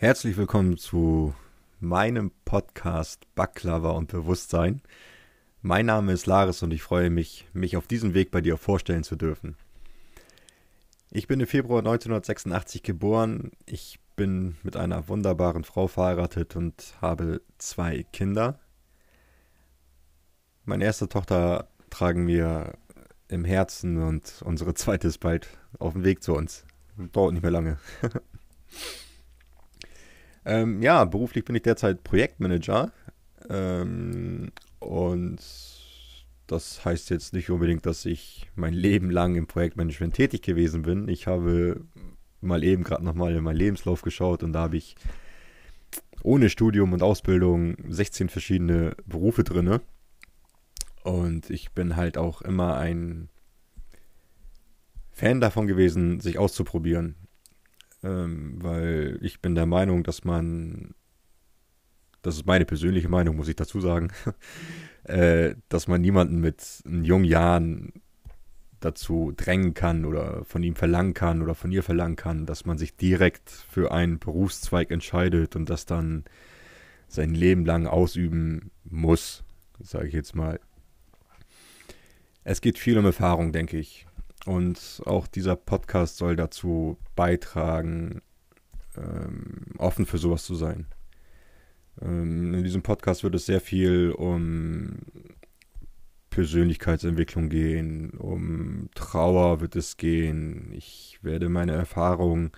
Herzlich willkommen zu meinem Podcast Baklava und Bewusstsein. Mein Name ist Laris und ich freue mich, mich auf diesem Weg bei dir vorstellen zu dürfen. Ich bin im Februar 1986 geboren. Ich bin mit einer wunderbaren Frau verheiratet und habe zwei Kinder. Meine erste Tochter tragen wir im Herzen und unsere zweite ist bald auf dem Weg zu uns. Dauert nicht mehr lange. Ähm, ja, beruflich bin ich derzeit Projektmanager. Ähm, und das heißt jetzt nicht unbedingt, dass ich mein Leben lang im Projektmanagement tätig gewesen bin. Ich habe mal eben gerade nochmal in meinen Lebenslauf geschaut und da habe ich ohne Studium und Ausbildung 16 verschiedene Berufe drinne. Und ich bin halt auch immer ein Fan davon gewesen, sich auszuprobieren ähm, weil ich bin der Meinung, dass man, das ist meine persönliche Meinung, muss ich dazu sagen, äh, dass man niemanden mit jungen Jahren dazu drängen kann oder von ihm verlangen kann oder von ihr verlangen kann, dass man sich direkt für einen Berufszweig entscheidet und das dann sein Leben lang ausüben muss, sage ich jetzt mal. Es geht viel um Erfahrung, denke ich. Und auch dieser Podcast soll dazu beitragen, ähm, offen für sowas zu sein. Ähm, in diesem Podcast wird es sehr viel um Persönlichkeitsentwicklung gehen, um Trauer wird es gehen. Ich werde meine Erfahrungen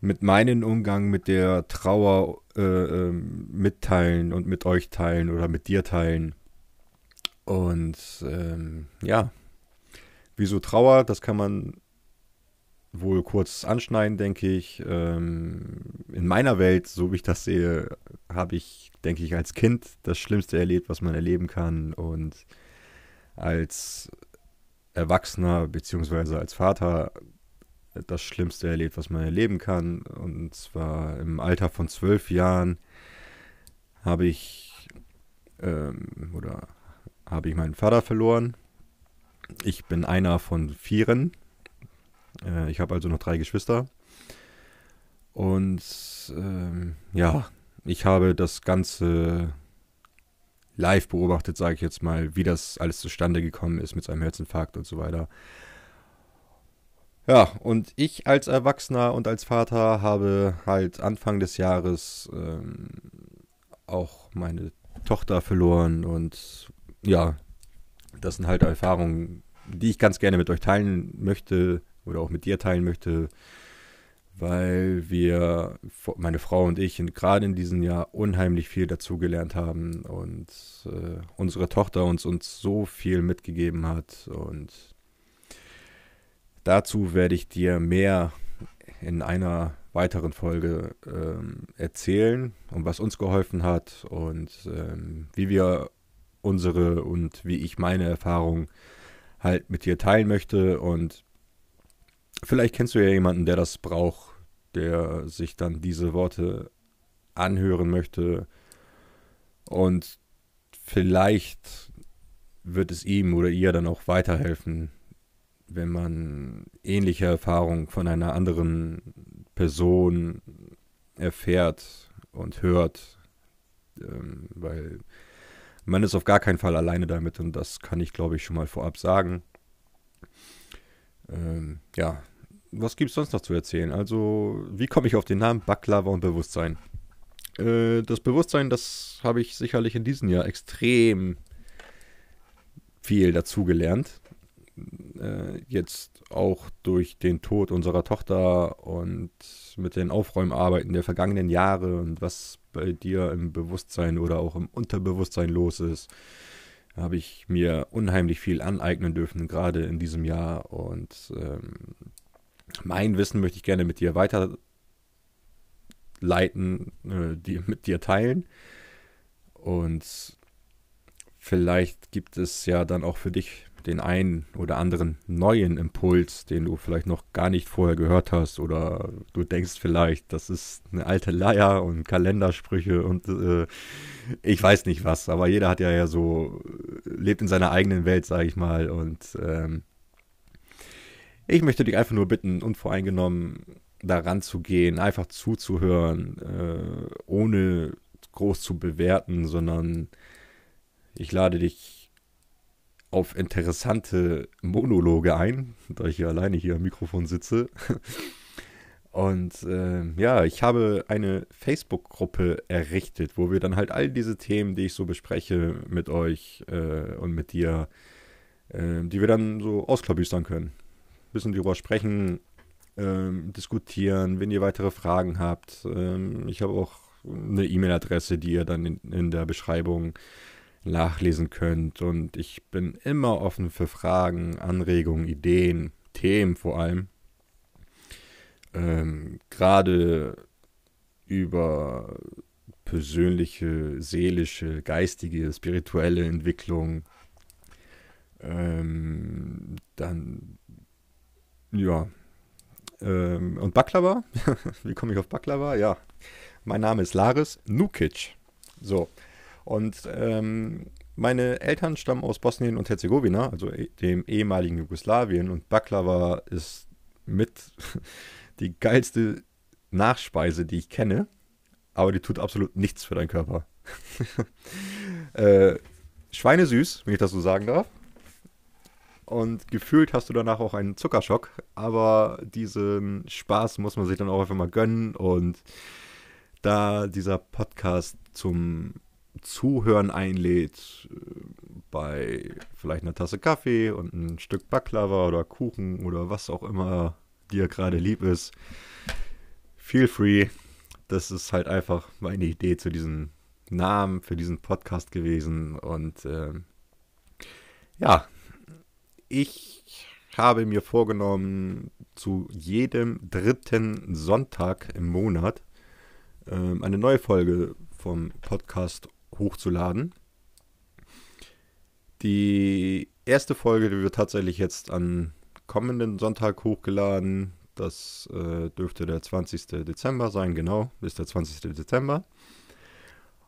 mit meinem Umgang mit der Trauer äh, äh, mitteilen und mit euch teilen oder mit dir teilen. Und ähm, ja, Wieso Trauer? Das kann man wohl kurz anschneiden, denke ich. Ähm, in meiner Welt, so wie ich das sehe, habe ich, denke ich, als Kind das Schlimmste erlebt, was man erleben kann. Und als Erwachsener bzw. als Vater das Schlimmste erlebt, was man erleben kann. Und zwar im Alter von zwölf Jahren habe ich ähm, oder habe ich meinen Vater verloren ich bin einer von vieren. Äh, ich habe also noch drei Geschwister. Und ähm, ja, ich habe das Ganze live beobachtet, sage ich jetzt mal, wie das alles zustande gekommen ist mit seinem Herzinfarkt und so weiter. Ja, und ich als Erwachsener und als Vater habe halt Anfang des Jahres ähm, auch meine Tochter verloren und ja, das sind halt Erfahrungen, die ich ganz gerne mit euch teilen möchte oder auch mit dir teilen möchte, weil wir, meine Frau und ich, gerade in diesem Jahr unheimlich viel dazugelernt haben und äh, unsere Tochter uns, uns so viel mitgegeben hat. Und dazu werde ich dir mehr in einer weiteren Folge ähm, erzählen, um was uns geholfen hat und ähm, wie wir unsere und wie ich meine Erfahrung halt mit dir teilen möchte. Und vielleicht kennst du ja jemanden, der das braucht, der sich dann diese Worte anhören möchte. Und vielleicht wird es ihm oder ihr dann auch weiterhelfen, wenn man ähnliche Erfahrungen von einer anderen Person erfährt und hört. Ähm, weil man ist auf gar keinen Fall alleine damit und das kann ich, glaube ich, schon mal vorab sagen. Ähm, ja, was gibt es sonst noch zu erzählen? Also, wie komme ich auf den Namen Baklava und Bewusstsein? Äh, das Bewusstsein, das habe ich sicherlich in diesem Jahr extrem viel dazugelernt. Äh, jetzt auch durch den Tod unserer Tochter und mit den Aufräumarbeiten der vergangenen Jahre und was bei dir im Bewusstsein oder auch im Unterbewusstsein los ist, habe ich mir unheimlich viel aneignen dürfen, gerade in diesem Jahr. Und ähm, mein Wissen möchte ich gerne mit dir weiterleiten, äh, die, mit dir teilen. Und vielleicht gibt es ja dann auch für dich den einen oder anderen neuen Impuls, den du vielleicht noch gar nicht vorher gehört hast oder du denkst vielleicht, das ist eine alte Leier und Kalendersprüche und äh, ich weiß nicht was, aber jeder hat ja ja so, lebt in seiner eigenen Welt, sage ich mal und ähm, ich möchte dich einfach nur bitten, unvoreingenommen daran zu gehen, einfach zuzuhören, äh, ohne groß zu bewerten, sondern ich lade dich auf interessante Monologe ein, da ich hier alleine hier am Mikrofon sitze. Und äh, ja, ich habe eine Facebook-Gruppe errichtet, wo wir dann halt all diese Themen, die ich so bespreche, mit euch äh, und mit dir, äh, die wir dann so ausklabüstern können. Ein bisschen darüber sprechen, ähm, diskutieren, wenn ihr weitere Fragen habt. Ähm, ich habe auch eine E-Mail-Adresse, die ihr dann in, in der Beschreibung nachlesen könnt. Und ich bin immer offen für Fragen, Anregungen, Ideen, Themen vor allem. Ähm, Gerade über persönliche, seelische, geistige, spirituelle Entwicklung. Ähm, dann, ja. Ähm, und Baklava? Wie komme ich auf Baklava? Ja. Mein Name ist Laris Nukic. So. Und ähm, meine Eltern stammen aus Bosnien und Herzegowina, also e, dem ehemaligen Jugoslawien. Und Baklava ist mit die geilste Nachspeise, die ich kenne. Aber die tut absolut nichts für deinen Körper. äh, Schweinesüß, wenn ich das so sagen darf. Und gefühlt hast du danach auch einen Zuckerschock. Aber diesen Spaß muss man sich dann auch einfach mal gönnen. Und da dieser Podcast zum Zuhören einlädt, äh, bei vielleicht einer Tasse Kaffee und ein Stück Baklava oder Kuchen oder was auch immer dir gerade lieb ist, feel free. Das ist halt einfach meine Idee zu diesem Namen für diesen Podcast gewesen. Und äh, ja, ich habe mir vorgenommen, zu jedem dritten Sonntag im Monat äh, eine neue Folge vom Podcast hochzuladen. Die erste Folge die wird tatsächlich jetzt an kommenden Sonntag hochgeladen. Das äh, dürfte der 20. Dezember sein, genau, ist der 20. Dezember.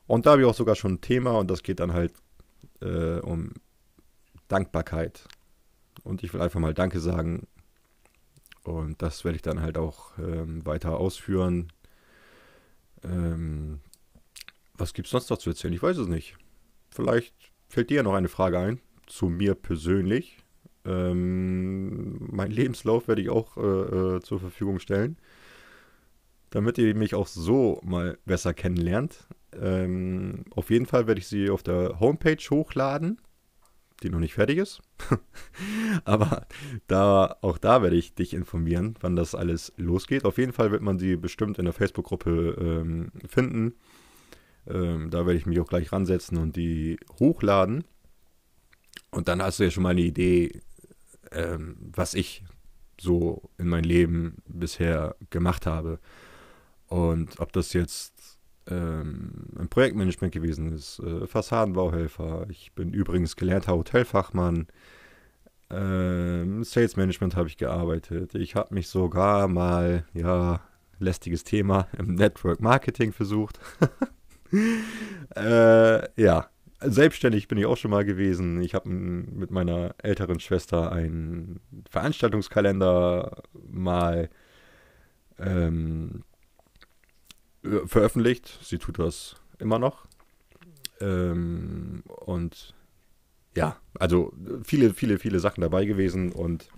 Und da habe ich auch sogar schon ein Thema und das geht dann halt äh, um Dankbarkeit. Und ich will einfach mal Danke sagen. Und das werde ich dann halt auch ähm, weiter ausführen. Ähm, was gibt es sonst noch zu erzählen? Ich weiß es nicht. Vielleicht fällt dir noch eine Frage ein zu mir persönlich. Ähm, mein Lebenslauf werde ich auch äh, äh, zur Verfügung stellen, damit ihr mich auch so mal besser kennenlernt. Ähm, auf jeden Fall werde ich sie auf der Homepage hochladen, die noch nicht fertig ist. Aber da, auch da werde ich dich informieren, wann das alles losgeht. Auf jeden Fall wird man sie bestimmt in der Facebook-Gruppe ähm, finden. Ähm, da werde ich mich auch gleich ransetzen und die hochladen. Und dann hast du ja schon mal eine Idee, ähm, was ich so in meinem Leben bisher gemacht habe. Und ob das jetzt ähm, ein Projektmanagement gewesen ist, äh, Fassadenbauhelfer. Ich bin übrigens gelernter Hotelfachmann. Ähm, Sales Management habe ich gearbeitet. Ich habe mich sogar mal, ja, lästiges Thema, im Network Marketing versucht. äh, ja, selbstständig bin ich auch schon mal gewesen. Ich habe mit meiner älteren Schwester einen Veranstaltungskalender mal ähm, veröffentlicht. Sie tut das immer noch. Ähm, und ja, also viele, viele, viele Sachen dabei gewesen. Und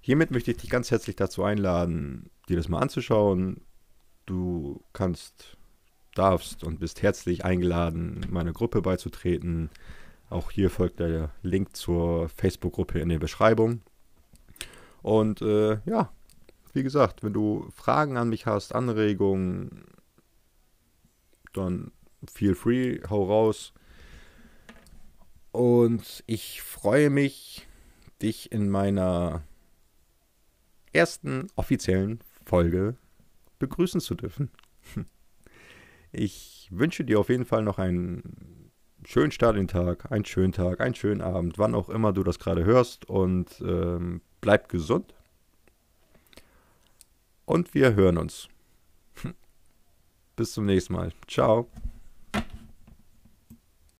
hiermit möchte ich dich ganz herzlich dazu einladen, dir das mal anzuschauen. Du kannst darfst und bist herzlich eingeladen, meiner Gruppe beizutreten. Auch hier folgt der Link zur Facebook-Gruppe in der Beschreibung. Und äh, ja, wie gesagt, wenn du Fragen an mich hast, Anregungen, dann feel free, hau raus. Und ich freue mich, dich in meiner ersten offiziellen Folge begrüßen zu dürfen. Ich wünsche dir auf jeden Fall noch einen schönen Start in den Tag, einen schönen Tag, einen schönen Abend, wann auch immer du das gerade hörst und ähm, bleib gesund. Und wir hören uns. Bis zum nächsten Mal. Ciao.